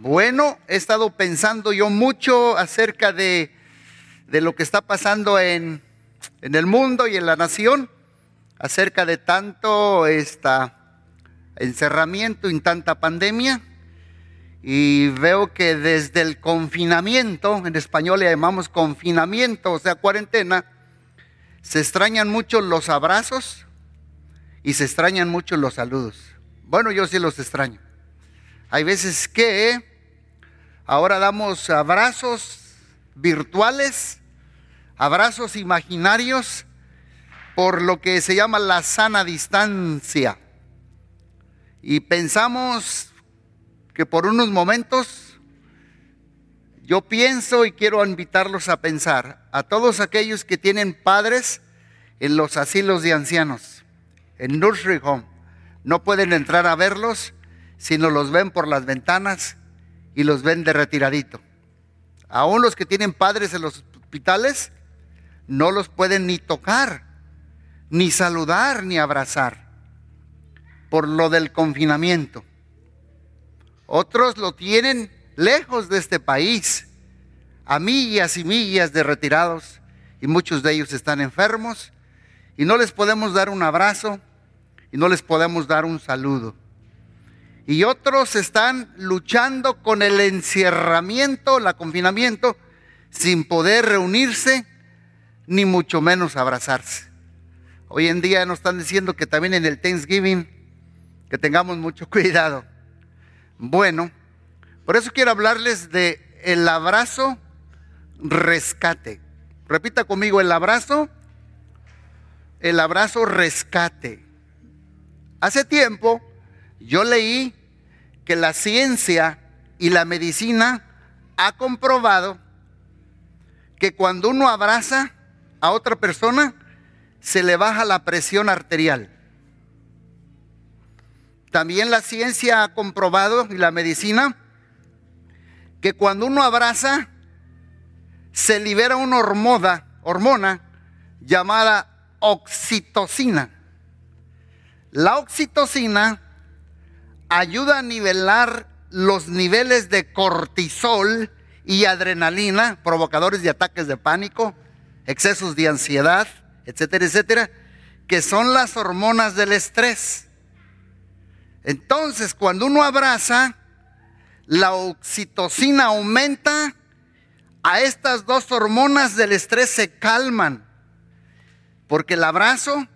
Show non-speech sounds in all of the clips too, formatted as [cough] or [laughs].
Bueno, he estado pensando yo mucho acerca de, de lo que está pasando en, en, el mundo y en la nación, acerca de tanto esta, encerramiento y tanta pandemia. Y veo que desde el confinamiento, en español le llamamos confinamiento, o sea, cuarentena, se extrañan mucho los abrazos y se extrañan mucho los saludos. Bueno, yo sí los extraño. Hay veces que ahora damos abrazos virtuales, abrazos imaginarios, por lo que se llama la sana distancia. Y pensamos que por unos momentos, yo pienso y quiero invitarlos a pensar a todos aquellos que tienen padres en los asilos de ancianos, en nursery home, no pueden entrar a verlos sino los ven por las ventanas y los ven de retiradito. Aún los que tienen padres en los hospitales no los pueden ni tocar, ni saludar, ni abrazar, por lo del confinamiento. Otros lo tienen lejos de este país, a millas y millas de retirados, y muchos de ellos están enfermos, y no les podemos dar un abrazo, y no les podemos dar un saludo y otros están luchando con el encierramiento, el confinamiento, sin poder reunirse, ni mucho menos abrazarse. Hoy en día nos están diciendo que también en el Thanksgiving, que tengamos mucho [laughs] cuidado. Bueno, por eso quiero hablarles de el abrazo rescate. Repita conmigo, el abrazo, el abrazo rescate. Hace tiempo yo leí que la ciencia y la medicina ha comprobado que cuando uno abraza a otra persona, se le baja la presión arterial. También la ciencia ha comprobado y la medicina que cuando uno abraza, se libera una hormona, hormona llamada oxitocina. La oxitocina ayuda a nivelar los niveles de cortisol y adrenalina, provocadores de ataques de pánico, excesos de ansiedad, etcétera, etcétera, que son las hormonas del estrés. Entonces, cuando uno abraza, la oxitocina aumenta, a estas dos hormonas del estrés se calman, porque el abrazo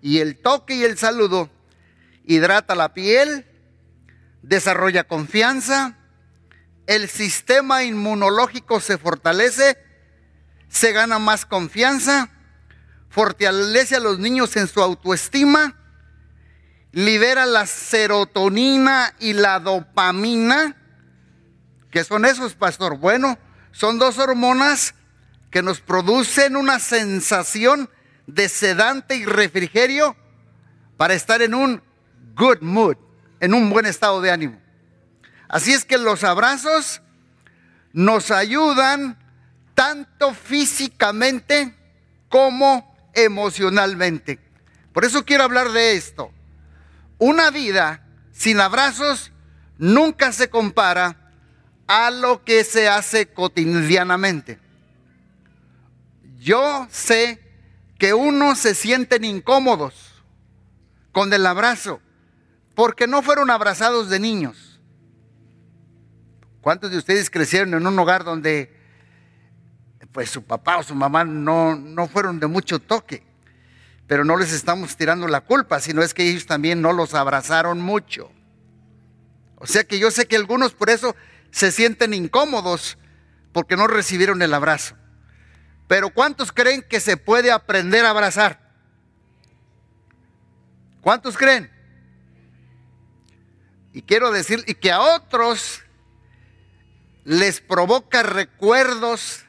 y el toque y el saludo hidrata la piel, desarrolla confianza, el sistema inmunológico se fortalece, se gana más confianza, fortalece a los niños en su autoestima, libera la serotonina y la dopamina. ¿Qué son esos, pastor? Bueno, son dos hormonas que nos producen una sensación de sedante y refrigerio para estar en un good mood en un buen estado de ánimo. Así es que los abrazos nos ayudan tanto físicamente como emocionalmente. Por eso quiero hablar de esto. Una vida sin abrazos nunca se compara a lo que se hace cotidianamente. Yo sé que unos se sienten incómodos con el abrazo porque no fueron abrazados de niños. ¿Cuántos de ustedes crecieron en un hogar donde pues su papá o su mamá no, no fueron de mucho toque? Pero no les estamos tirando la culpa, sino es que ellos también no los abrazaron mucho. O sea que yo sé que algunos por eso se sienten incómodos porque no recibieron el abrazo. Pero ¿cuántos creen que se puede aprender a abrazar? ¿Cuántos creen? Y quiero decir, y que a otros les provoca recuerdos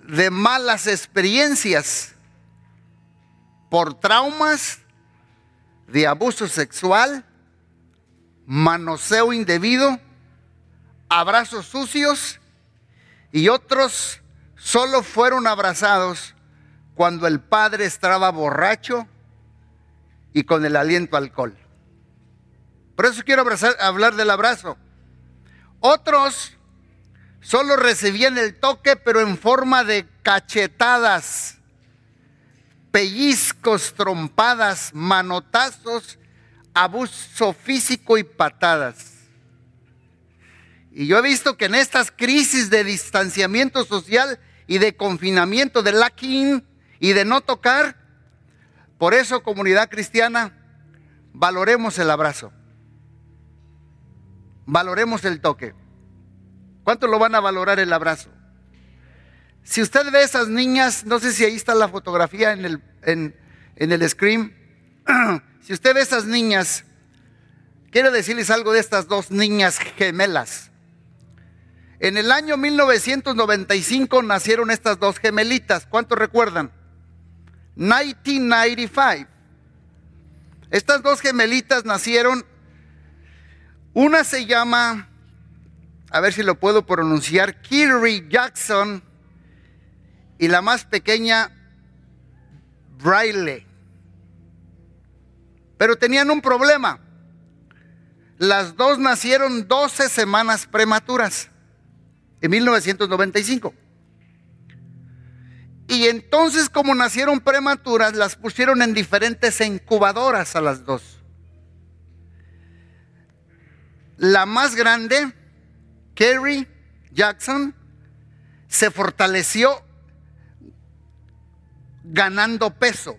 de malas experiencias por traumas de abuso sexual, manoseo indebido, abrazos sucios y otros solo fueron abrazados cuando el padre estaba borracho y con el aliento alcohol. Por eso quiero abrazar, hablar del abrazo. Otros solo recibían el toque, pero en forma de cachetadas, pellizcos, trompadas, manotazos, abuso físico y patadas. Y yo he visto que en estas crisis de distanciamiento social y de confinamiento, de lacking y de no tocar, por eso comunidad cristiana, valoremos el abrazo, valoremos el toque. ¿Cuánto lo van a valorar el abrazo? Si usted ve esas niñas, no sé si ahí está la fotografía en el, en, el screen, [clears throat] si usted ve esas niñas, quiero decirles algo de estas dos niñas gemelas. En el año 1995 nacieron estas dos gemelitas. ¿Cuántos recuerdan? 1995. Estas dos gemelitas nacieron. Una se llama, a ver si lo puedo pronunciar, Kiri Jackson. Y la más pequeña, Braille. Pero tenían un problema. Las dos nacieron 12 semanas prematuras en 1995. Y entonces como nacieron prematuras, las pusieron en diferentes incubadoras a las dos. La más grande, Kerry Jackson, se fortaleció ganando peso.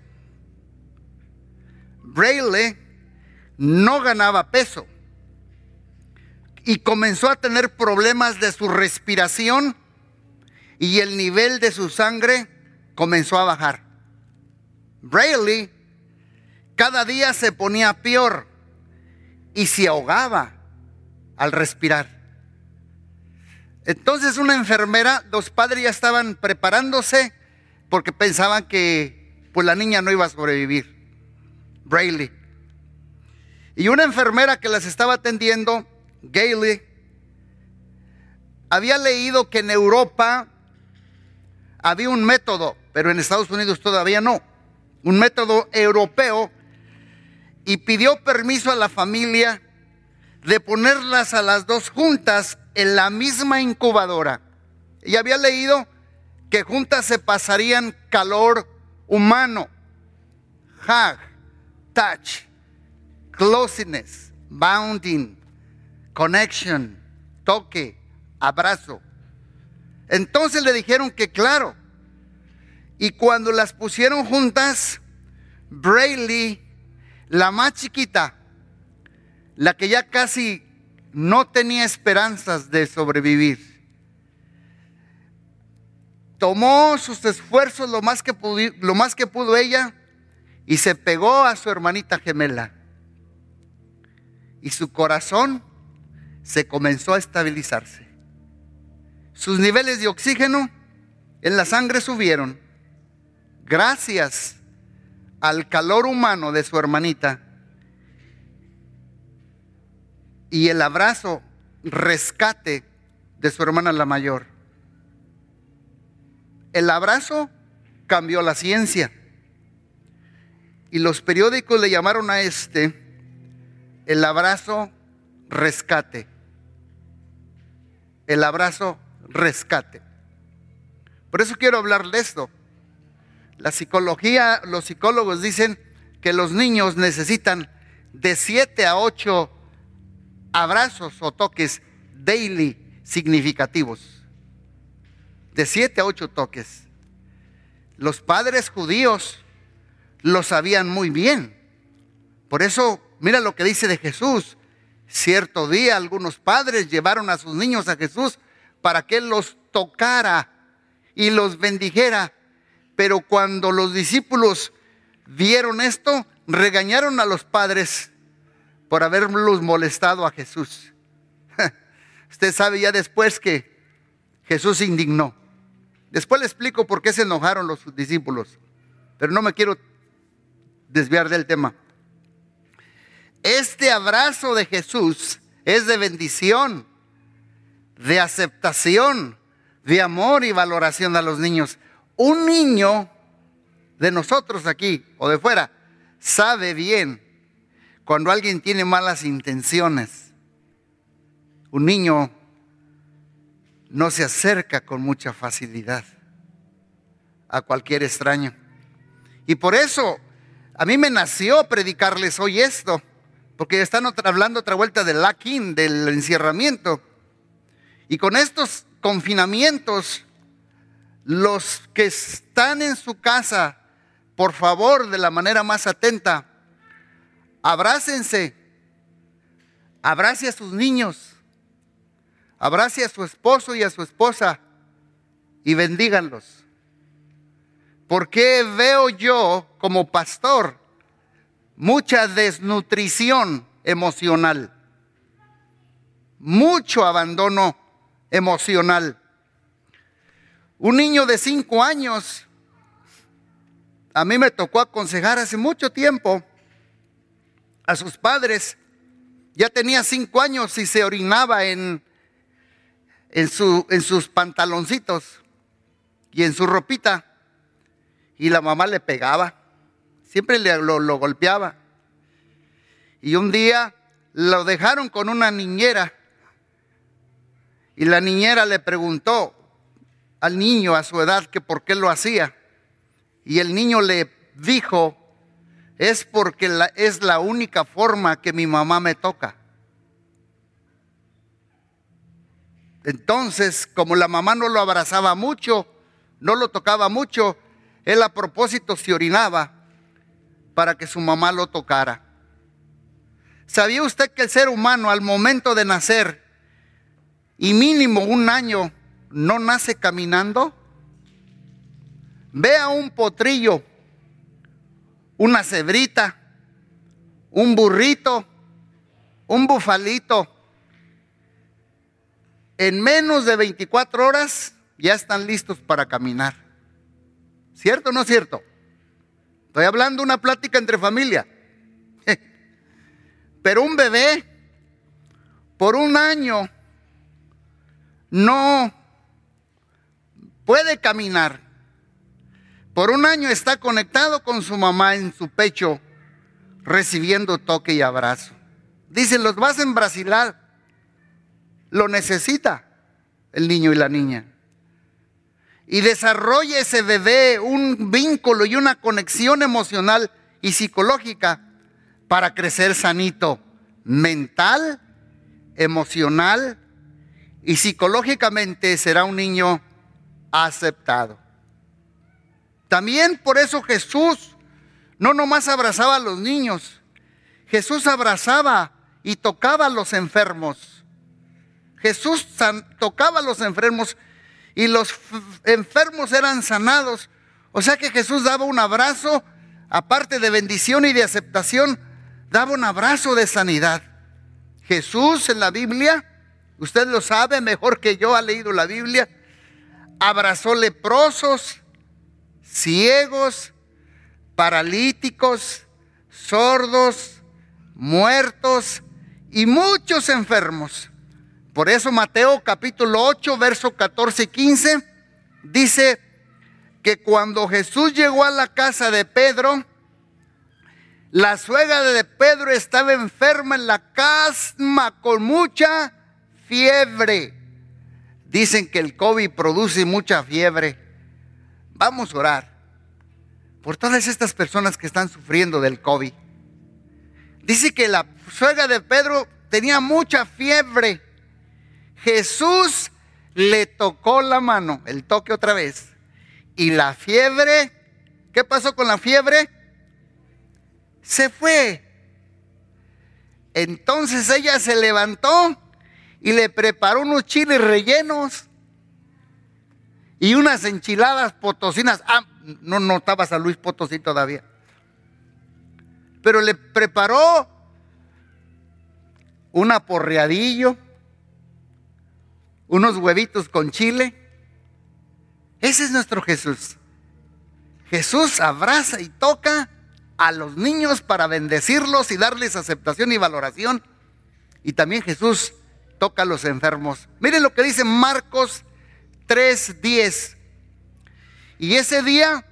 Braille no ganaba peso y comenzó a tener problemas de su respiración y el nivel de su sangre comenzó a bajar. Braille cada día se ponía peor y se ahogaba al respirar. Entonces una enfermera, los padres ya estaban preparándose porque pensaban que pues la niña no iba a sobrevivir. Braille. Y una enfermera que las estaba atendiendo Gailey, había leído que en Europa había un método, pero en Estados Unidos todavía no, un método europeo, y pidió permiso a la familia de ponerlas a las dos juntas en la misma incubadora. Y había leído que juntas se pasarían calor humano, hug, touch, closeness, bounding, connection, toque, abrazo. Entonces le dijeron que claro. Y cuando las pusieron juntas, Brayley, la más chiquita, la que ya casi no tenía esperanzas de sobrevivir, tomó sus esfuerzos lo más que pudo, lo más que pudo ella y se pegó a su hermanita gemela. Y su corazón se comenzó a estabilizarse. Sus niveles de oxígeno en la sangre subieron gracias al calor humano de su hermanita y el abrazo rescate de su hermana la mayor. El abrazo cambió la ciencia y los periódicos le llamaron a este el abrazo rescate el abrazo rescate. Por eso quiero hablar de esto. La psicología, los psicólogos dicen que los niños necesitan de 7 a 8 abrazos o toques daily significativos. De 7 a 8 toques. Los padres judíos lo sabían muy bien. Por eso, mira lo que dice de Jesús. Cierto día algunos padres llevaron a sus niños a Jesús para que Él los tocara y los bendijera. Pero cuando los discípulos vieron esto, regañaron a los padres por haberlos molestado a Jesús. [laughs] Usted sabe ya después que Jesús se indignó. Después le explico por qué se enojaron los discípulos, pero no me quiero desviar del tema. Este abrazo de Jesús es de bendición, de aceptación, de amor y valoración a los niños. Un niño de nosotros aquí o de fuera sabe bien cuando alguien tiene malas intenciones. Un niño no se acerca con mucha facilidad a cualquier extraño. Y por eso a mí me nació predicarles hoy esto, porque están hablando otra vuelta del lacking, del encierramiento. Y con estos confinamientos, los que están en su casa, por favor, de la manera más atenta, abrácense, abrace a sus niños, abrace a su esposo y a su esposa y bendíganlos. Porque veo yo como pastor mucha desnutrición emocional, mucho abandono emocional. Un niño de cinco años, a mí me tocó aconsejar hace mucho tiempo a sus padres, ya tenía cinco años y se orinaba en, en, su, en sus pantaloncitos y en su ropita y la mamá le pegaba, siempre le, lo, lo golpeaba. Y un día lo dejaron con una niñera y la niñera le preguntó al niño a su edad que por qué lo hacía. Y el niño le dijo, es porque es la única forma que mi mamá me toca. Entonces, como la mamá no lo abrazaba mucho, no lo tocaba mucho, él a propósito se orinaba para que su mamá lo tocara. ¿Sabía usted que el ser humano al momento de nacer y mínimo un año no nace caminando? Vea un potrillo, una cebrita, un burrito, un bufalito. En menos de 24 horas ya están listos para caminar. ¿Cierto o no cierto? Estoy hablando una plática entre familia. [laughs] Pero un bebé por un año no puede caminar. Por un año está conectado con su mamá en su pecho, recibiendo toque y abrazo. Dicen, los vas a embrasilar. Lo necesita el niño y la niña y desarrolle ese bebé un vínculo y una conexión emocional y psicológica para crecer sanito mental, emocional y psicológicamente será un niño aceptado. También por eso Jesús no nomás abrazaba a los niños, Jesús abrazaba y tocaba a los enfermos. Jesús tocaba a los enfermos y los enfermos eran sanados. O sea que Jesús daba un abrazo, aparte de bendición y de aceptación, daba un abrazo de sanidad. Jesús en la Biblia, usted lo sabe mejor que yo, ha leído la Biblia, abrazó leprosos, ciegos, paralíticos, sordos, muertos y muchos enfermos. Por eso Mateo capítulo 8, verso 14 y 15 dice que cuando Jesús llegó a la casa de Pedro, la suegra de Pedro estaba enferma en la casma con mucha fiebre. Dicen que el COVID produce mucha fiebre. Vamos a orar por todas estas personas que están sufriendo del COVID. Dice que la suegra de Pedro tenía mucha fiebre Jesús le tocó la mano, el toque otra vez. Y la fiebre, ¿qué pasó con la fiebre? Se fue. Entonces ella se levantó y le preparó unos chiles rellenos y unas enchiladas potosinas. Ah, no notaba a Luis Potosí todavía. Pero le preparó un aporreadillo unos huevitos con chile. Ese es nuestro Jesús. Jesús abraza y toca a los niños para bendecirlos y darles aceptación y valoración. Y también Jesús toca a los enfermos. Miren lo que dice Marcos 3:10. Y ese día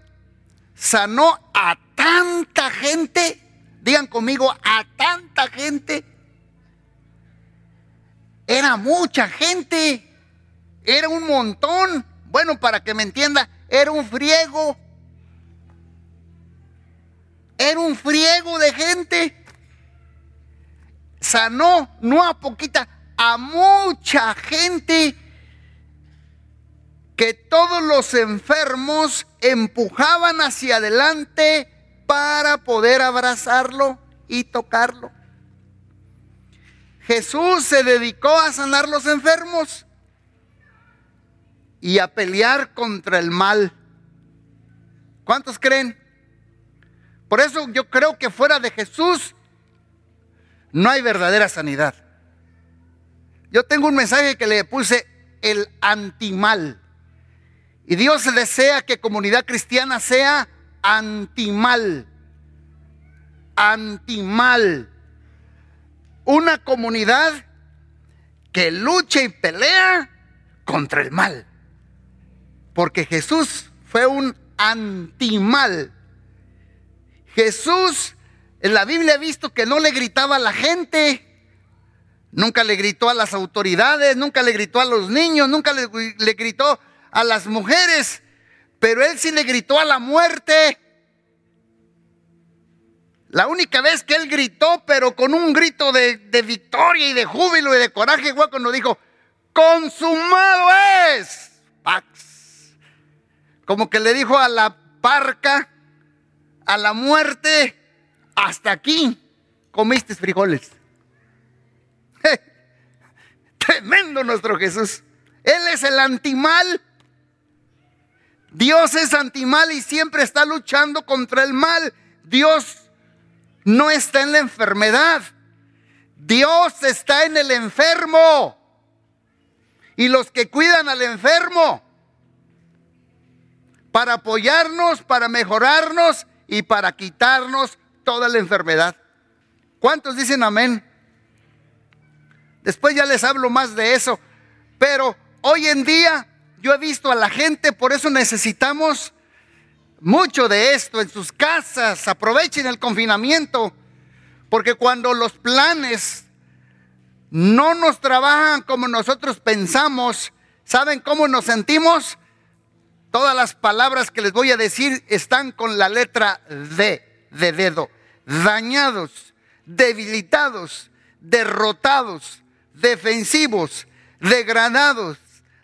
sanó a tanta gente, digan conmigo, a tanta gente. Era mucha gente era un montón. Bueno, para que me entienda, era un friego. Era un friego de gente. Sanó, no a poquita, a mucha gente que todos los enfermos empujaban hacia adelante para poder abrazarlo y tocarlo. Jesús se dedicó a sanar los enfermos y a pelear contra el mal. ¿Cuántos creen? Por eso yo creo que fuera de Jesús no hay verdadera sanidad. Yo tengo un mensaje que le puse el antimal. Y Dios desea que comunidad cristiana sea antimal. Antimal. Una comunidad que lucha y pelea contra el mal. Porque Jesús fue un antimal. Jesús en la Biblia ha visto que no le gritaba a la gente. Nunca le gritó a las autoridades, nunca le gritó a los niños, nunca le, le gritó a las mujeres, pero él sí le gritó a la muerte. La única vez que él gritó, pero con un grito de, victoria y de júbilo y de coraje, fue cuando dijo, consumado es. Pax. Como que le dijo a la parca, a la muerte, hasta aquí comiste frijoles. [laughs] Tremendo nuestro Jesús. Él es el antimal. Dios es antimal y siempre está luchando contra el mal. Dios no está en la enfermedad. Dios está en el enfermo. Y los que cuidan al enfermo para apoyarnos, para mejorarnos y para quitarnos toda la enfermedad. ¿Cuántos dicen amén? Después ya les hablo más de eso. Pero hoy en día yo he visto a la gente, por eso necesitamos mucho de esto en sus casas. Aprovechen el confinamiento, porque cuando los planes no nos trabajan como nosotros pensamos, ¿saben cómo nos sentimos? Todas las palabras que les voy a decir están con la letra D, de dedo. Dañados, debilitados, derrotados, defensivos, degradados,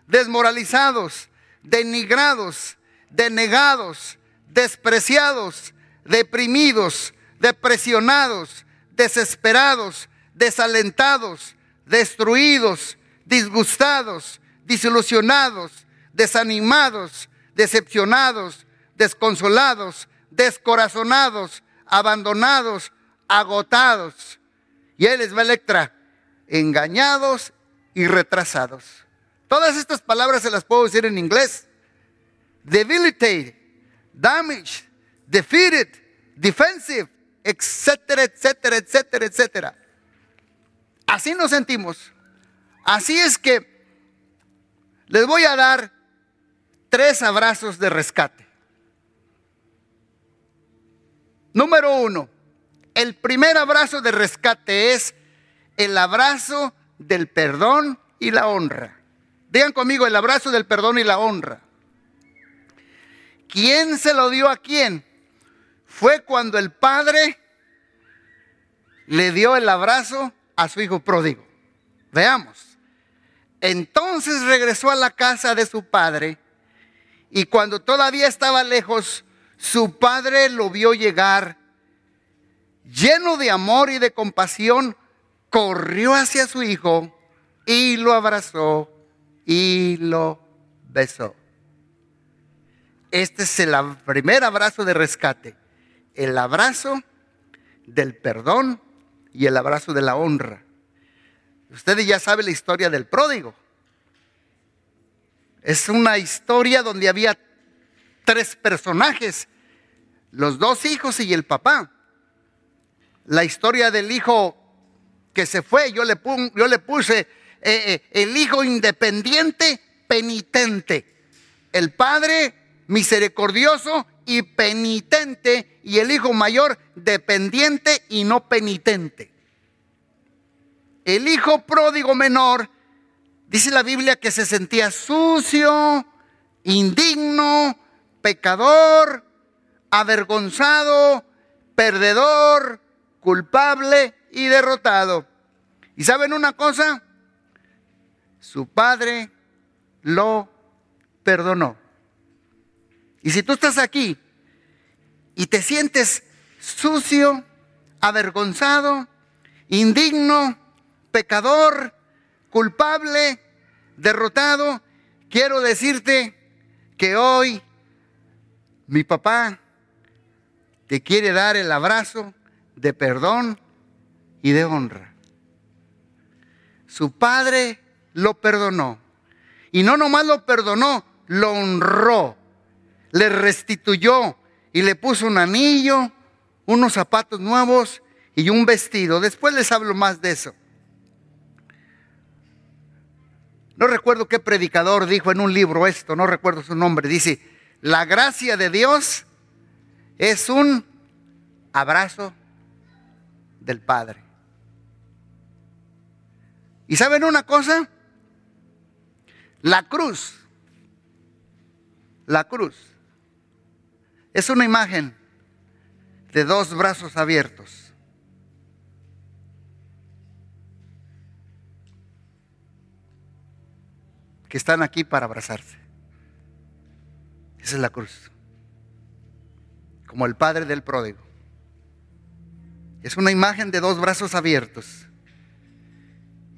desmoralizados, denigrados, denegados, despreciados, deprimidos, depresionados, desesperados, desalentados, destruidos, disgustados, desilusionados, desanimados, decepcionados, desconsolados, descorazonados, abandonados, agotados. Y él es Electra, engañados y retrasados. Todas estas palabras se las puedo decir en inglés. Debilitate, damage, defeated, defensive, etcétera, etcétera, etcétera, etcétera. Así nos sentimos. Así es que les voy a dar tres abrazos de rescate. Número uno, el primer abrazo de rescate es el abrazo del perdón y la honra. Digan conmigo el abrazo del perdón y la honra. ¿Quién se lo dio a quién? Fue cuando el padre le dio el abrazo a su hijo pródigo. Veamos. Entonces regresó a la casa de su padre y cuando todavía estaba lejos, su padre lo vio llegar lleno de amor y de compasión, corrió hacia su hijo y lo abrazó y lo besó. Este es el primer abrazo de rescate, el abrazo del perdón y el abrazo de la honra. Ustedes ya saben la historia del pródigo. Es una historia donde había tres personajes, los dos hijos y el papá. La historia del hijo que se fue, yo le, yo le puse eh, eh, el hijo independiente, penitente. El padre misericordioso y penitente. Y el hijo mayor dependiente y no penitente. El hijo pródigo menor dice la Biblia que se sentía sucio, indigno, pecador, avergonzado, perdedor, culpable y derrotado. ¿Y saben una cosa? Su padre lo perdonó. Y si tú estás aquí y te sientes sucio, avergonzado, indigno, pecador, culpable, derrotado, quiero decirte que hoy mi papá te quiere dar el abrazo de perdón y de honra. Su padre lo perdonó. Y no nomás lo perdonó, lo honró, le restituyó y le puso un anillo, unos zapatos nuevos y un vestido. Después les hablo más de eso. No recuerdo qué predicador dijo en un libro esto, no recuerdo su nombre. Dice, la gracia de Dios es un abrazo del Padre. ¿Y saben una cosa? La cruz, la cruz, es una imagen de dos brazos abiertos. que están aquí para abrazarse. Esa es la cruz. Como el padre del pródigo. Es una imagen de dos brazos abiertos.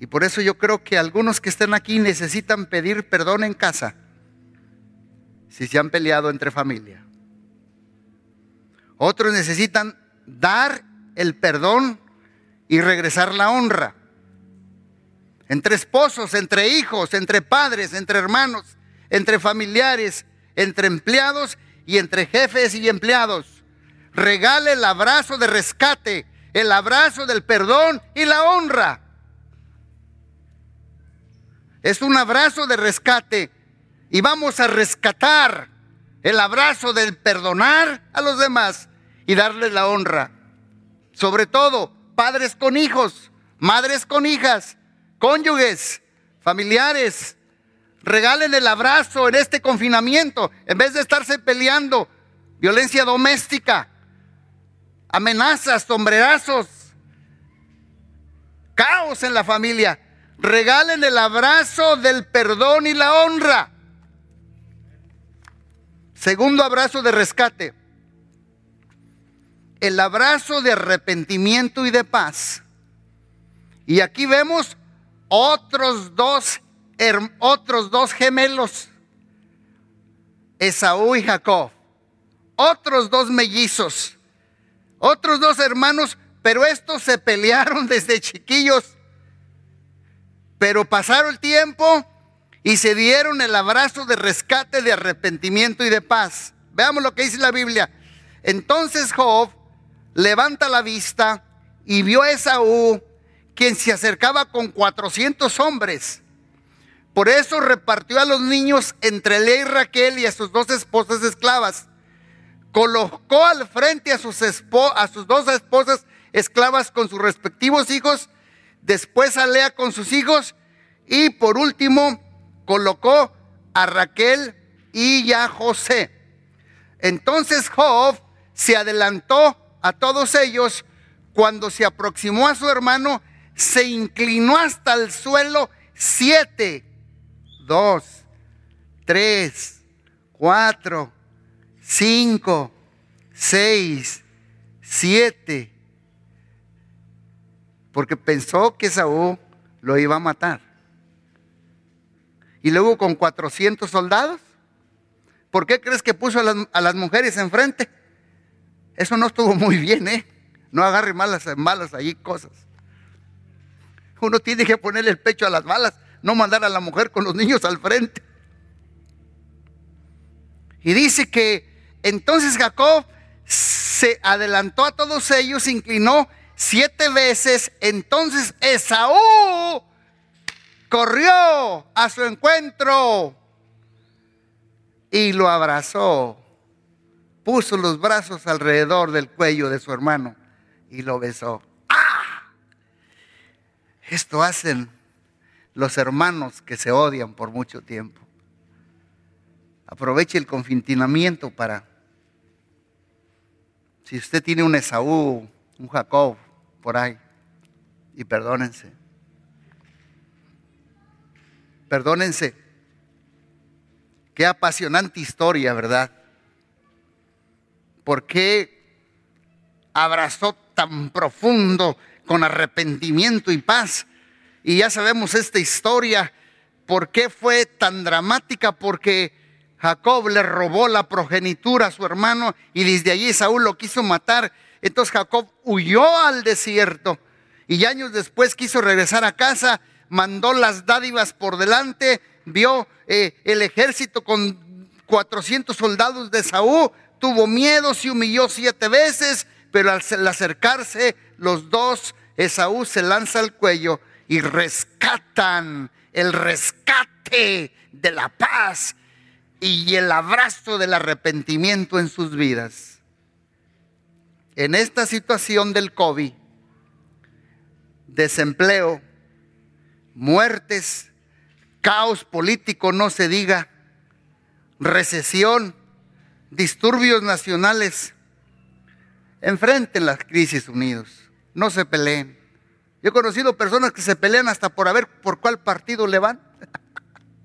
Y por eso yo creo que algunos que estén aquí necesitan pedir perdón en casa si se han peleado entre familia. Otros necesitan dar el perdón y regresar la honra. Entre esposos, entre hijos, entre padres, entre hermanos, entre familiares, entre empleados y entre jefes y empleados. Regale el abrazo de rescate, el abrazo del perdón y la honra. Es un abrazo de rescate y vamos a rescatar el abrazo del perdonar a los demás y darles la honra. Sobre todo, padres con hijos, madres con hijas, cónyuges, familiares. Regalen el abrazo en este confinamiento en vez de estarse peleando. Violencia doméstica, amenazas, sombrerazos, caos en la familia regalen el abrazo del perdón y la honra. Segundo abrazo de rescate. El abrazo de arrepentimiento y de paz. Y aquí vemos otros dos, otros dos gemelos. Esaú y Jacob. Otros dos mellizos. Otros dos hermanos, pero estos se pelearon [laughs] desde chiquillos pero pasaron el tiempo y se dieron el abrazo de rescate, de arrepentimiento y de paz. Veamos lo que dice la Biblia. Entonces Job levanta la vista y vio a Esaú, quien se acercaba con 400 hombres. Por eso repartió a los niños entre Lea y Raquel y a sus dos esposas esclavas. Colocó al frente a sus, a sus dos esposas esclavas con sus respectivos hijos después a Lea con sus hijos y por último colocó a Raquel y a José. Entonces Job se adelantó a todos ellos cuando se aproximó a su hermano, se inclinó hasta el suelo siete, dos, tres, cuatro, cinco, seis, siete, porque pensó que Saúl lo iba a matar. Y luego con 400 soldados, ¿por qué crees que puso a las, mujeres enfrente? Eso no estuvo muy bien, ¿eh? No agarre malas, malas allí cosas. Uno tiene que ponerle el pecho a las balas, no mandar a la mujer con los niños al frente. Y dice que entonces Jacob se adelantó a todos ellos, inclinó siete veces, entonces Esaú corrió a su encuentro y lo abrazó. Puso los brazos alrededor del cuello de su hermano y lo besó. ¡Ah! Esto hacen los hermanos que se odian por mucho tiempo. Aproveche el confinamiento para, si usted tiene un Esaú, un Jacob por ahí, y perdónense. Perdónense. Qué apasionante historia, ¿verdad? ¿Por qué abrazó tan profundo con arrepentimiento y paz? Y ya sabemos esta historia. ¿Por qué fue tan dramática? Porque Jacob le robó la progenitura a su hermano y desde allí Saúl lo quiso matar. Entonces Jacob huyó al desierto y años después quiso regresar a casa, mandó las dádivas por delante, vio eh, el ejército con 400 soldados de Saúl, tuvo miedo, se humilló siete veces, pero al acercarse los dos, Esaú se lanza al cuello y rescatan el rescate de la paz y el abrazo del arrepentimiento en sus vidas. En esta situación del COVID, desempleo, muertes, caos político, no se diga, recesión, disturbios nacionales, enfrenten las crisis unidos, no se peleen. Yo he conocido personas que se pelean hasta por ver por cuál partido le van.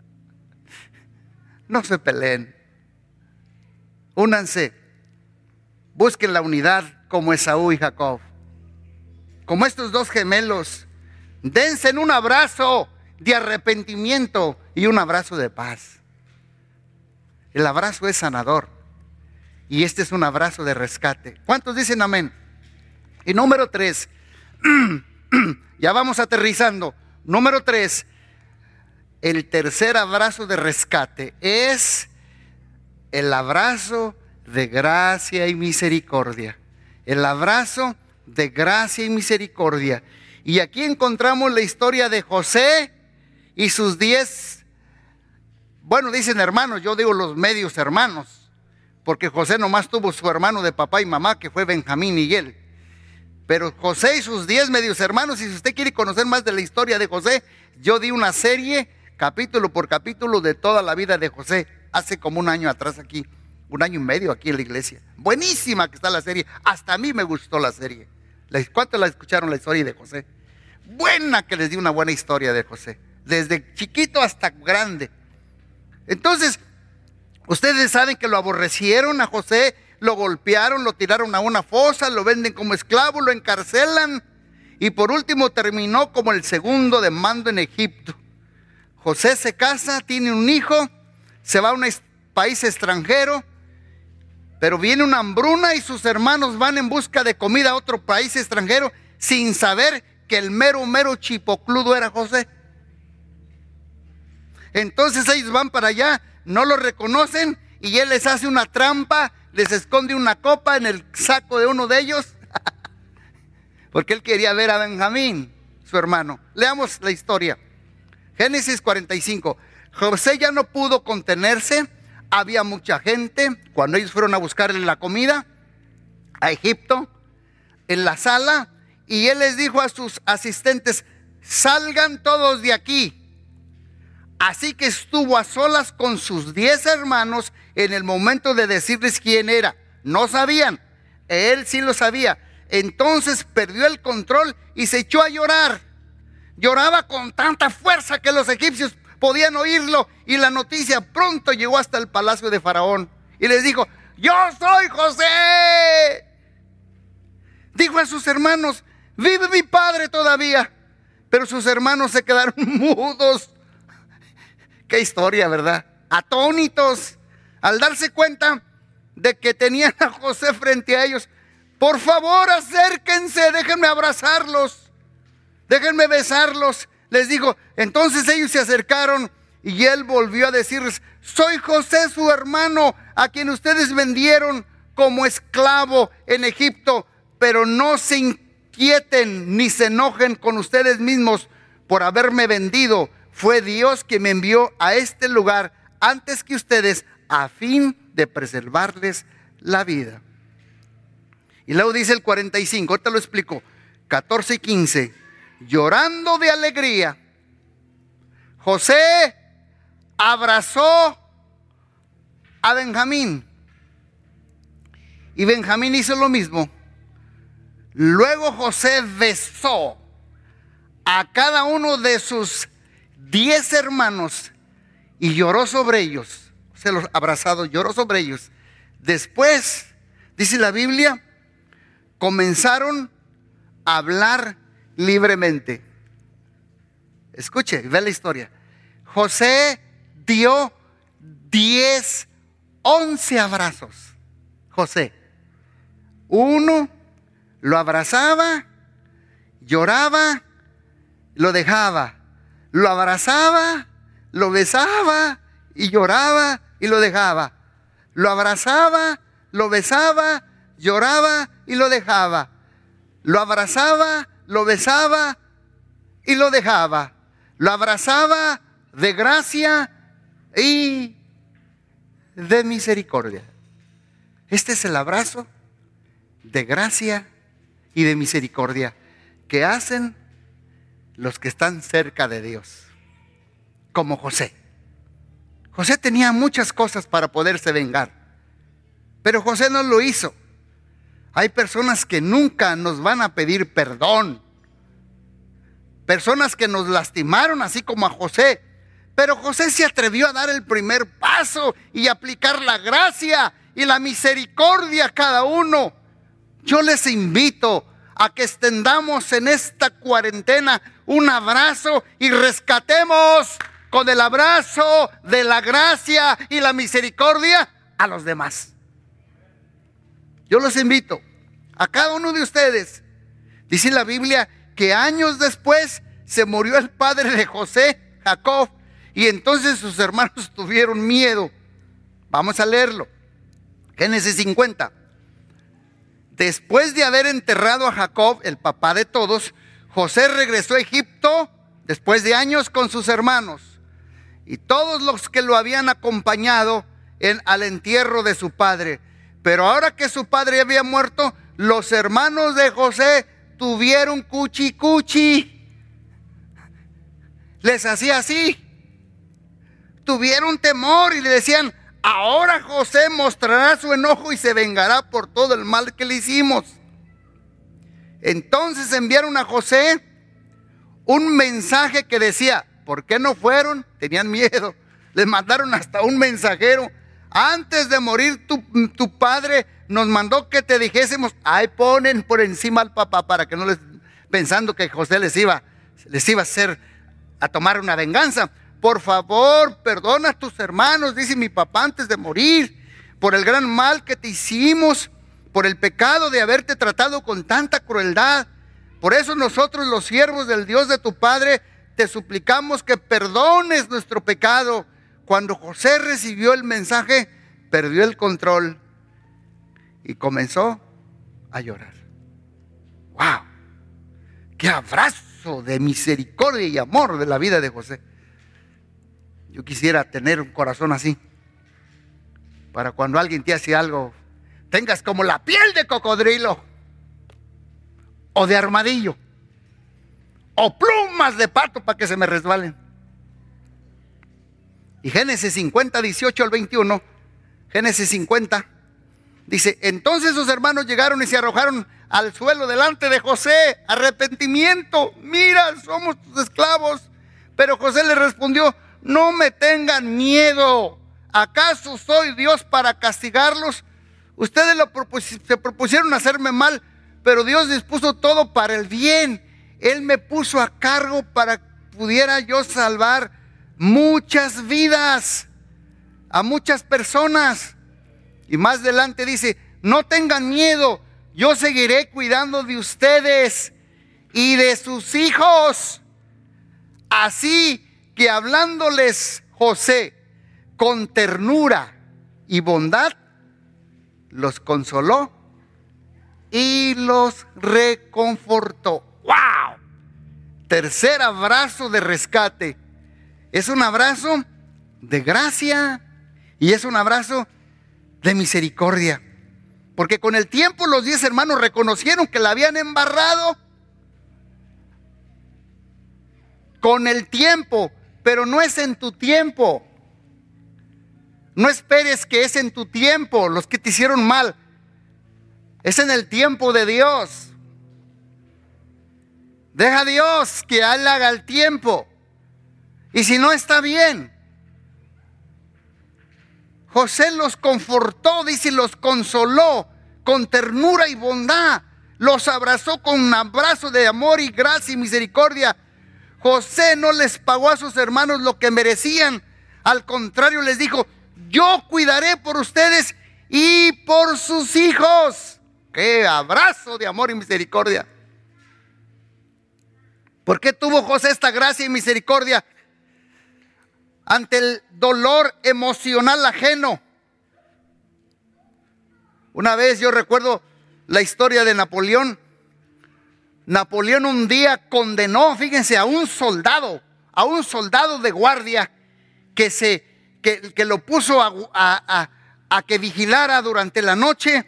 [laughs] no se peleen. Únanse. Busquen la unidad como Esaú y Jacob. Como estos dos gemelos. Dense en un abrazo de arrepentimiento y un abrazo de paz. El abrazo es sanador. Y este es un abrazo de rescate. ¿Cuántos dicen amén? Y número tres, [clears throat] ya vamos aterrizando. Número tres, el tercer abrazo de rescate es el abrazo de gracia y misericordia. El abrazo de gracia y misericordia. Y aquí encontramos la historia de José y sus diez, bueno, dicen hermanos, yo digo los medios hermanos, porque José nomás tuvo su hermano de papá y mamá, que fue Benjamín y él. Pero José y sus diez medios hermanos, y si usted quiere conocer más de la historia de José, yo di una serie capítulo por capítulo de toda la vida de José, hace como un año atrás aquí, un año y medio aquí en la iglesia. Buenísima que está la serie, hasta a mí me gustó la serie. ¿Cuántos la escucharon la historia de José? Buena que les di una buena historia de José, desde chiquito hasta grande. Entonces, ustedes saben que lo aborrecieron a José, lo golpearon, lo tiraron a una fosa, lo venden como esclavo, lo encarcelan y por último terminó como el segundo de mando en Egipto. José se casa, tiene un hijo, se va a un país extranjero, pero viene una hambruna y sus hermanos van en busca de comida a otro país extranjero sin saber que el mero, mero chipocludo era José. Entonces ellos van para allá, no lo reconocen y él les hace una trampa, les esconde una copa en el saco de uno de ellos, [laughs] porque él quería ver a Benjamín, su hermano. Leamos la historia. Génesis 45. José ya no pudo contenerse, había mucha gente cuando ellos fueron a buscarle la comida a Egipto, en la sala, y él les dijo a sus asistentes, salgan todos de aquí. Así que estuvo a solas con sus diez hermanos en el momento de decirles quién era. No sabían, él sí lo sabía. Entonces perdió el control y se echó a llorar. Lloraba con tanta fuerza que los egipcios podían oírlo y la noticia pronto llegó hasta el palacio de Faraón y les dijo, yo soy José. Dijo a sus hermanos, vive mi padre todavía. Pero sus hermanos se quedaron [laughs] mudos. Qué historia, ¿verdad? Atónitos al darse cuenta de que tenían a José frente a ellos. Por favor, acérquense, déjenme abrazarlos déjenme besarlos. Les digo, entonces ellos se acercaron y él volvió a decirles, soy José su hermano, a quien ustedes vendieron como esclavo en Egipto, pero no se inquieten ni se enojen con ustedes mismos por haberme vendido. Fue Dios que me envió a este lugar antes que ustedes a fin de preservarles la vida. Y luego dice el 45, ahorita lo explico, 14 y 15 llorando de alegría, José abrazó a Benjamín. Y Benjamín hizo lo mismo. Luego José besó a cada uno de sus diez hermanos y lloró sobre ellos. Se los abrazado, lloró sobre ellos. Después, dice la Biblia, comenzaron a hablar libremente. Escuche, ve la historia. José dio diez, once abrazos. José. Uno lo abrazaba, lloraba, lo dejaba. Lo abrazaba, lo besaba y lloraba y lo dejaba. Lo abrazaba, lo besaba, lloraba y lo dejaba. Lo abrazaba, lo besaba y lo dejaba. Lo abrazaba de gracia y de misericordia. Este es el abrazo de gracia y de misericordia que hacen los que están cerca de Dios, como José. José tenía muchas cosas para poderse vengar, pero José no lo hizo. Hay personas que nunca nos van a pedir perdón, personas que nos lastimaron así como a José, pero José se atrevió a dar el primer paso y aplicar la gracia y la misericordia a cada uno. Yo les invito a que extendamos en esta cuarentena un abrazo y rescatemos con el abrazo de la gracia y la misericordia a los demás. Yo los invito a cada uno de ustedes. Dice la Biblia que años después se murió el padre de José, Jacob, y entonces sus hermanos [laughs] tuvieron miedo. Vamos a leerlo. Génesis 50. Después de haber enterrado a Jacob, el papá de todos, José regresó a Egipto después de años con sus hermanos y todos los que lo habían acompañado en, al entierro de su padre. Pero ahora que su padre había muerto, los hermanos de José tuvieron cuchi cuchi. Les hacía así. Tuvieron temor y le decían, Ahora José mostrará su enojo y se vengará por todo el mal que le hicimos. Entonces enviaron a José un mensaje que decía, ¿por qué no fueron? Tenían miedo. Les mandaron hasta un mensajero. Antes de morir tu, tu padre nos mandó que te dijésemos, ahí ponen por encima al papá para que no les, pensando que José les iba, les iba a hacer, a tomar una venganza por favor, perdona a tus hermanos, dice mi papá antes de morir, por el gran mal que te hicimos, por el pecado de haberte tratado con tanta crueldad. Por eso nosotros los siervos del Dios de tu Padre te suplicamos que perdones nuestro pecado. Cuando José recibió el mensaje, perdió el control y comenzó a llorar. ¡Wow! ¡Qué abrazo de misericordia y amor de la vida de José! Yo quisiera tener un corazón así. Para cuando alguien te hace algo, tengas como la piel de cocodrilo. O de armadillo. O plumas de pato para que se me resbalen. Y Génesis 50, 18 al 21. Génesis 50. Dice, entonces sus hermanos llegaron y se arrojaron al suelo delante de José. Arrepentimiento. Mira, somos tus esclavos. Pero José le respondió, no me tengan miedo. ¿Acaso soy Dios para castigarlos? Ustedes se propusieron hacerme mal, pero Dios dispuso todo para el bien. Él me puso a cargo para que pudiera yo salvar muchas vidas, a muchas personas. Y más adelante dice, no tengan miedo, yo seguiré cuidando de ustedes y de sus hijos. Así que hablándoles José con ternura y bondad, los consoló y los reconfortó. ¡Wow! Tercer abrazo de rescate. Es un abrazo de gracia y es un abrazo de misericordia. Porque con el tiempo los diez hermanos reconocieron que la habían embarrado. Con el tiempo pero no es en tu tiempo. No esperes que es en tu tiempo los que te hicieron mal. Es en el tiempo de Dios. Deja a Dios que haga el tiempo. Y si no está bien, José los confortó, dice, los consoló con ternura y bondad. Los abrazó con un abrazo de amor y gracia y misericordia. José no les pagó a sus hermanos lo que merecían. Al contrario, les dijo, yo cuidaré por ustedes y por sus hijos. Qué abrazo de amor y misericordia. ¿Por qué tuvo José esta gracia y misericordia? Ante el dolor emocional ajeno. Una vez yo recuerdo la historia de Napoleón. Napoleón un día condenó, fíjense, a un soldado, a un soldado de guardia que, se, que, lo puso a, a que vigilara durante la noche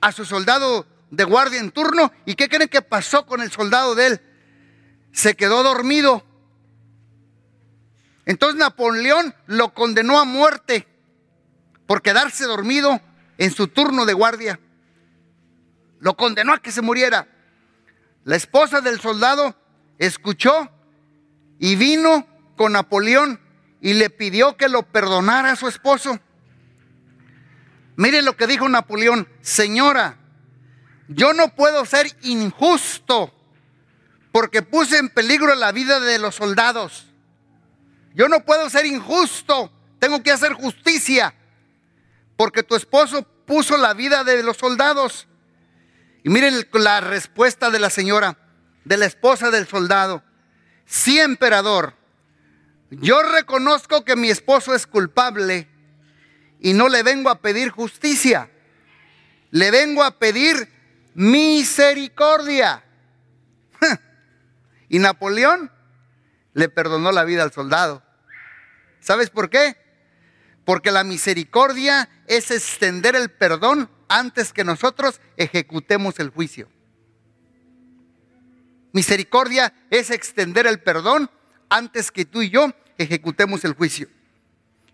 a su soldado de guardia en turno. ¿Y qué creen que pasó con el soldado de él? Se quedó dormido. Entonces Napoleón lo condenó a muerte por quedarse dormido en su turno de guardia. Lo condenó a que se muriera. La esposa del soldado escuchó y vino con Napoleón y le pidió que lo perdonara a su esposo. Miren lo que dijo Napoleón, señora, yo no puedo ser injusto porque puse en peligro la vida de los soldados. Yo no puedo ser injusto, tengo que hacer justicia porque tu esposo puso la vida de los soldados. Y miren la respuesta de la señora, de la esposa del soldado. Sí, emperador, yo reconozco que mi esposo es culpable y no le vengo a pedir justicia, le vengo a pedir misericordia. [laughs] Y Napoleón le perdonó la vida al soldado. ¿Sabes por qué? Porque la misericordia es extender el perdón antes que nosotros ejecutemos el juicio. Misericordia es extender el perdón antes que tú y yo ejecutemos el juicio.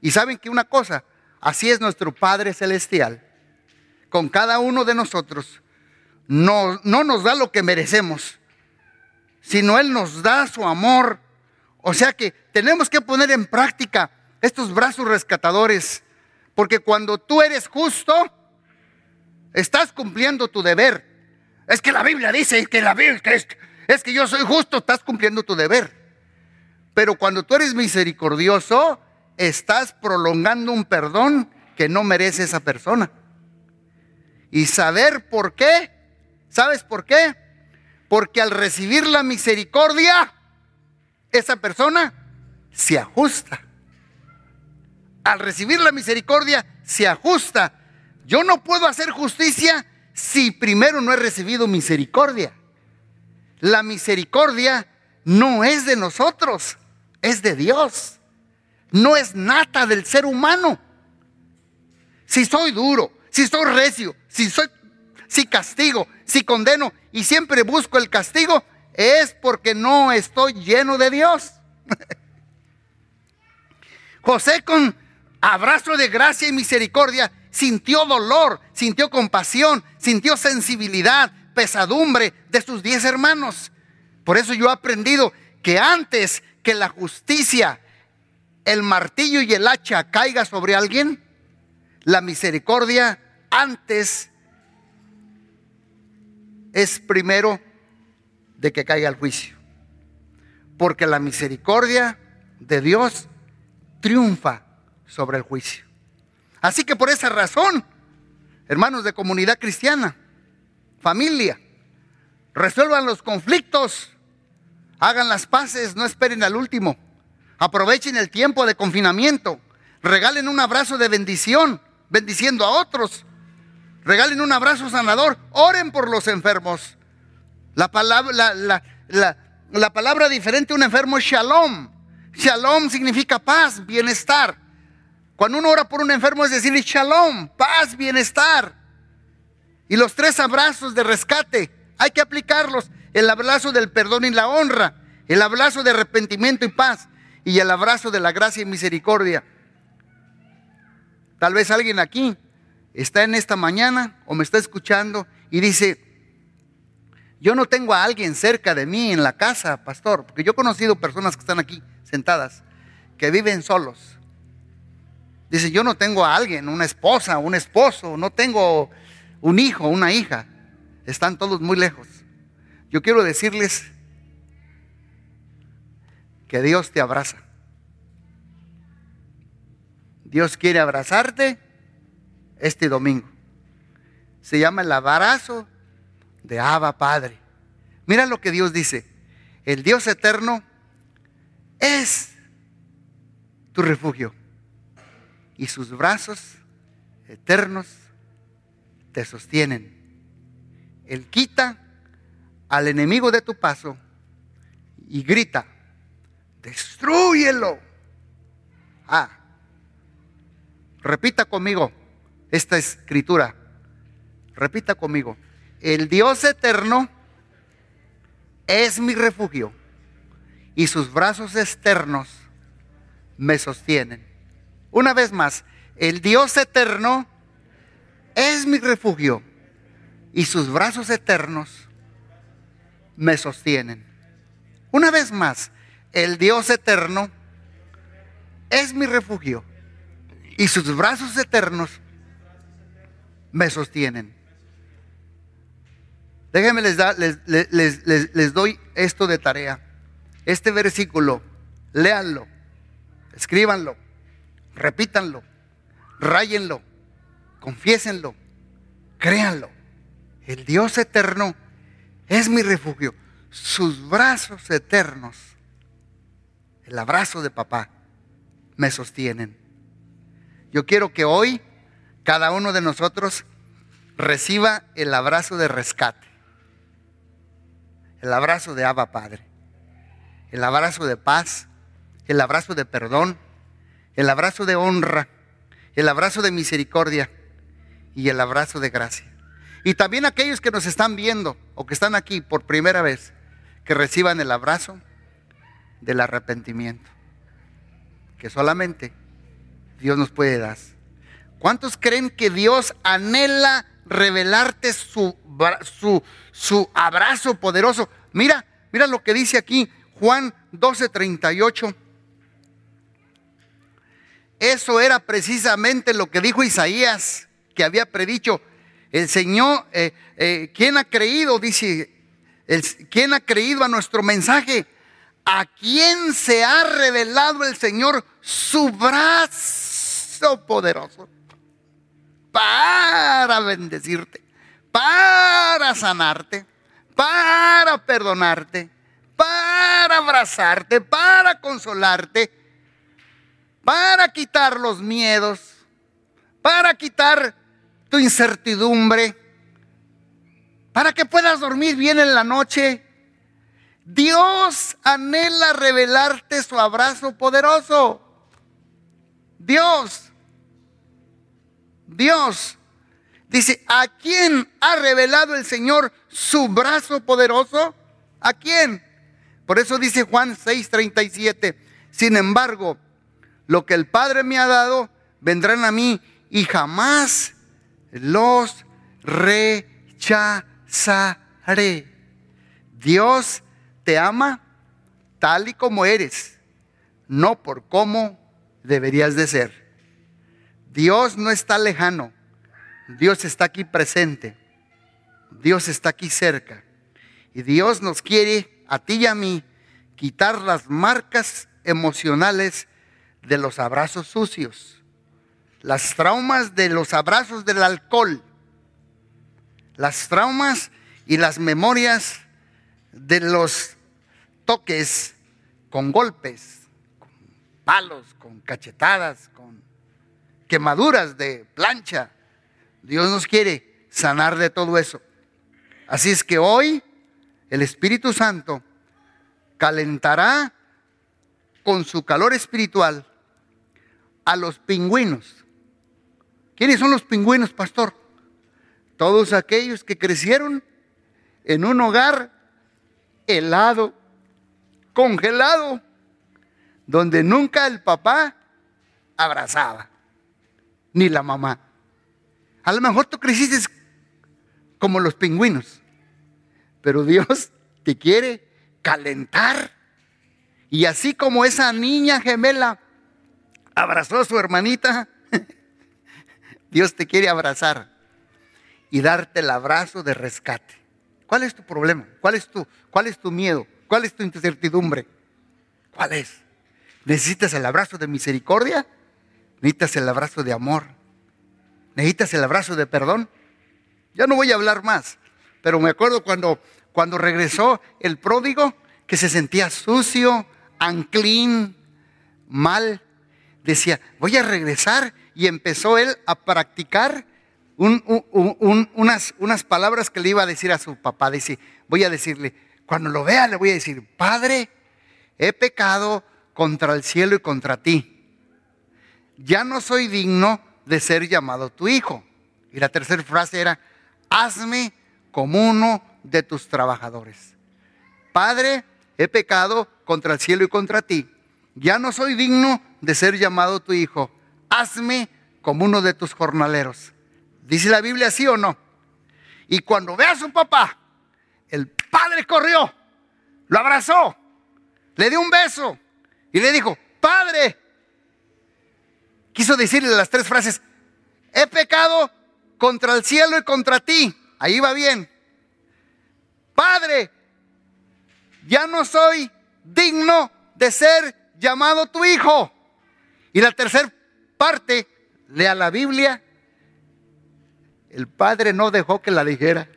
Y saben que una cosa, Así es nuestro Padre Celestial. Con cada uno de nosotros no, no nos da lo que merecemos, sino Él nos da su amor. O sea que tenemos que poner en práctica estos brazos rescatadores, porque cuando tú eres justo, estás cumpliendo tu deber. Es que la Biblia dice que la Biblia es, es que yo soy justo, estás cumpliendo tu deber. Pero cuando tú eres misericordioso, estás prolongando un perdón que no merece esa persona. Y saber por qué, ¿sabes por qué? Porque al recibir la misericordia, esa persona se ajusta. Al recibir la misericordia, se ajusta. Yo no puedo hacer justicia si primero no he recibido misericordia. La misericordia no es de nosotros, es de Dios no es nata del ser humano. Si soy duro, si soy recio, si soy si castigo, si condeno y siempre busco el castigo, es porque no estoy lleno de Dios. [laughs] José con abrazo de gracia y misericordia sintió dolor, sintió compasión, sintió sensibilidad, pesadumbre de sus diez hermanos. Por eso yo he aprendido que antes que la justicia el martillo y el hacha caiga sobre alguien, la misericordia antes es primero de que caiga el juicio. Porque la misericordia de Dios triunfa sobre el juicio. Así que por esa razón, hermanos de comunidad cristiana, familia, resuelvan los conflictos, hagan las paces, no esperen al último. Aprovechen el tiempo de confinamiento. Regalen un abrazo de bendición, bendiciendo a otros. Regalen un abrazo sanador. Oren por los enfermos. La palabra, la, palabra diferente a un enfermo es shalom. Shalom significa paz, bienestar. Cuando uno ora por un enfermo es decir shalom, paz, bienestar. Y los tres abrazos de rescate hay que aplicarlos. El abrazo del perdón y la honra. El abrazo de arrepentimiento y paz y el abrazo de la gracia y misericordia. Tal vez alguien aquí está en esta mañana o me está escuchando y dice, yo no tengo a alguien cerca de mí en la casa, pastor, porque yo he conocido personas que están aquí sentadas, que viven solos. Dice, yo no tengo a alguien, una esposa, un esposo, no tengo un hijo, una hija. Están todos muy lejos. Yo quiero decirles que Dios te abraza. Dios quiere abrazarte este domingo. Se llama el abrazo de Abba Padre. Mira lo que Dios dice. El Dios eterno es tu refugio y sus brazos eternos te sostienen. Él quita al enemigo de tu paso y grita, destruyelo. Ah, repita conmigo esta escritura. Repita conmigo. El Dios eterno es mi refugio y sus brazos externos me sostienen. Una vez más, el Dios eterno es mi refugio y sus brazos eternos me sostienen. Una vez más, el Dios eterno es mi refugio y sus brazos eternos me sostienen. Déjenme les, les, les, doy esto de tarea. Este versículo, léanlo, escríbanlo, repítanlo, ráyenlo, confiésenlo, créanlo. El Dios eterno es mi refugio. Sus brazos eternos, el abrazo de papá, me sostienen. Yo quiero que hoy cada uno de nosotros reciba el abrazo de rescate, el abrazo de Abba Padre, el abrazo de paz, el abrazo de perdón, el abrazo de honra, el abrazo de misericordia y el abrazo de gracia. Y también aquellos que nos están viendo o que están aquí por primera vez, que reciban el abrazo del arrepentimiento, que solamente Dios nos puede dar. ¿Cuántos creen que Dios anhela revelarte su, su, su abrazo poderoso? Mira, mira lo que dice aquí Juan 12:38. Eso era precisamente lo que dijo Isaías, que había predicho. El Señor, eh, eh, ¿quién ha creído? Dice, ¿quién ha creído a nuestro mensaje? ¿A quién se ha revelado el Señor su brazo poderoso? Para bendecirte, para sanarte, para perdonarte, para abrazarte, para consolarte para quitar los miedos, para quitar tu incertidumbre, para que puedas dormir bien en la noche. Dios anhela revelarte su abrazo poderoso. Dios, Dios, dice, ¿a quién ha revelado el Señor su brazo poderoso? ¿A quién? Por eso dice Juan 6:37, sin embargo, lo que el Padre me ha dado, vendrán a mí y jamás los rechazaré. Dios te ama tal y como eres, no por cómo deberías de ser. Dios no está lejano, Dios está aquí presente, Dios está aquí cerca. Y Dios nos quiere, a ti y a mí, quitar las marcas emocionales de los abrazos sucios, las traumas de los abrazos del alcohol, las traumas y las memorias de los toques con golpes, con palos, con cachetadas, con quemaduras de plancha. Dios nos quiere sanar de todo eso. Así es que hoy el Espíritu Santo calentará con su calor espiritual a los pingüinos. ¿Quiénes son los pingüinos, pastor? Todos aquellos que crecieron en un hogar helado, congelado, donde nunca el papá abrazaba, ni la mamá. A lo mejor tú creciste como los pingüinos, pero Dios te quiere calentar. Y así como esa niña gemela abrazó a su hermanita, [laughs] Dios te quiere abrazar y darte el abrazo de rescate. ¿Cuál es tu problema? ¿Cuál es tu, cuál es tu miedo? ¿Cuál es tu incertidumbre? ¿Cuál es? ¿Necesitas el abrazo de misericordia? ¿Necesitas el abrazo de amor? ¿Necesitas el abrazo de perdón? Ya no voy a hablar más, pero me acuerdo cuando, cuando regresó el pródigo, que se sentía sucio, anclín, mal. Decía, voy a regresar y empezó él a practicar unas, unas palabras que le iba a decir a su papá. Dice, voy a decirle, cuando lo vea le voy a decir, Padre, he pecado contra el cielo y contra ti. Ya no soy digno de ser llamado tu hijo. Y la tercera frase era, hazme como uno de tus trabajadores. Padre, he pecado contra el cielo y contra ti. Ya no soy digno de ser llamado tu hijo. Hazme como uno de tus jornaleros. ¿Dice la Biblia así o no? Y cuando ve a su papá, el padre corrió, lo abrazó, le dio un beso y le dijo, Padre, quiso decirle las tres frases, he pecado contra el cielo y contra ti. Ahí va bien. Padre, ya no soy digno de ser llamado tu hijo. Y la tercera parte, lea la Biblia, el padre no dejó que la dijera.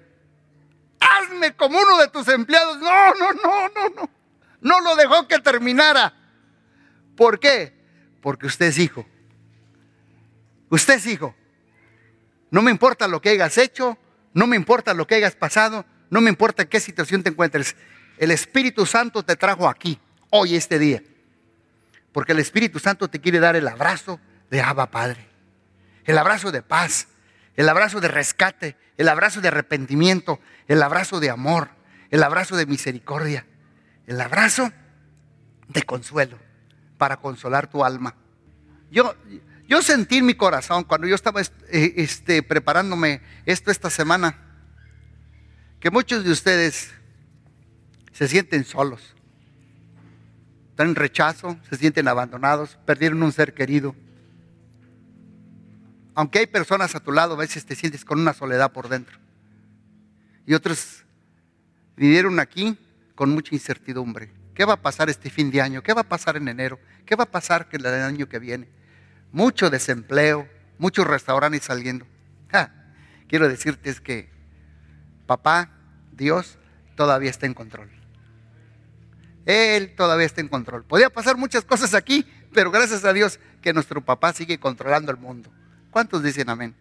Hazme como uno de tus empleados. No, no, no, no, no. No lo dejó que terminara. ¿Por qué? Porque usted es hijo. Usted hijo. No me importa lo que hayas hecho, no me importa lo que hayas pasado, no me importa en qué situación te encuentres. El Espíritu Santo te trajo aquí, hoy, este día. Porque el Espíritu Santo te quiere dar el abrazo de Abba Padre. El abrazo de paz, el abrazo de rescate, el abrazo de arrepentimiento, el abrazo de amor, el abrazo de misericordia, el abrazo de consuelo para consolar tu alma. Yo, yo sentí en mi corazón cuando yo estaba eh, este, preparándome esto esta semana, que muchos de ustedes se sienten solos, están en rechazo, se sienten abandonados, perdieron un ser querido. Aunque hay personas a tu lado, a veces te sientes con una soledad por dentro. Y otros vivieron aquí con mucha incertidumbre. ¿Qué va a pasar este fin de año? ¿Qué va a pasar en enero? ¿Qué va a pasar el año que viene? Mucho desempleo, muchos restaurantes saliendo. quiero decirte es que papá, Dios, todavía está en control. Él todavía está en control. Podía pasar muchas cosas aquí, pero gracias a Dios que nuestro papá sigue controlando el mundo. ¿Cuántos dicen amén?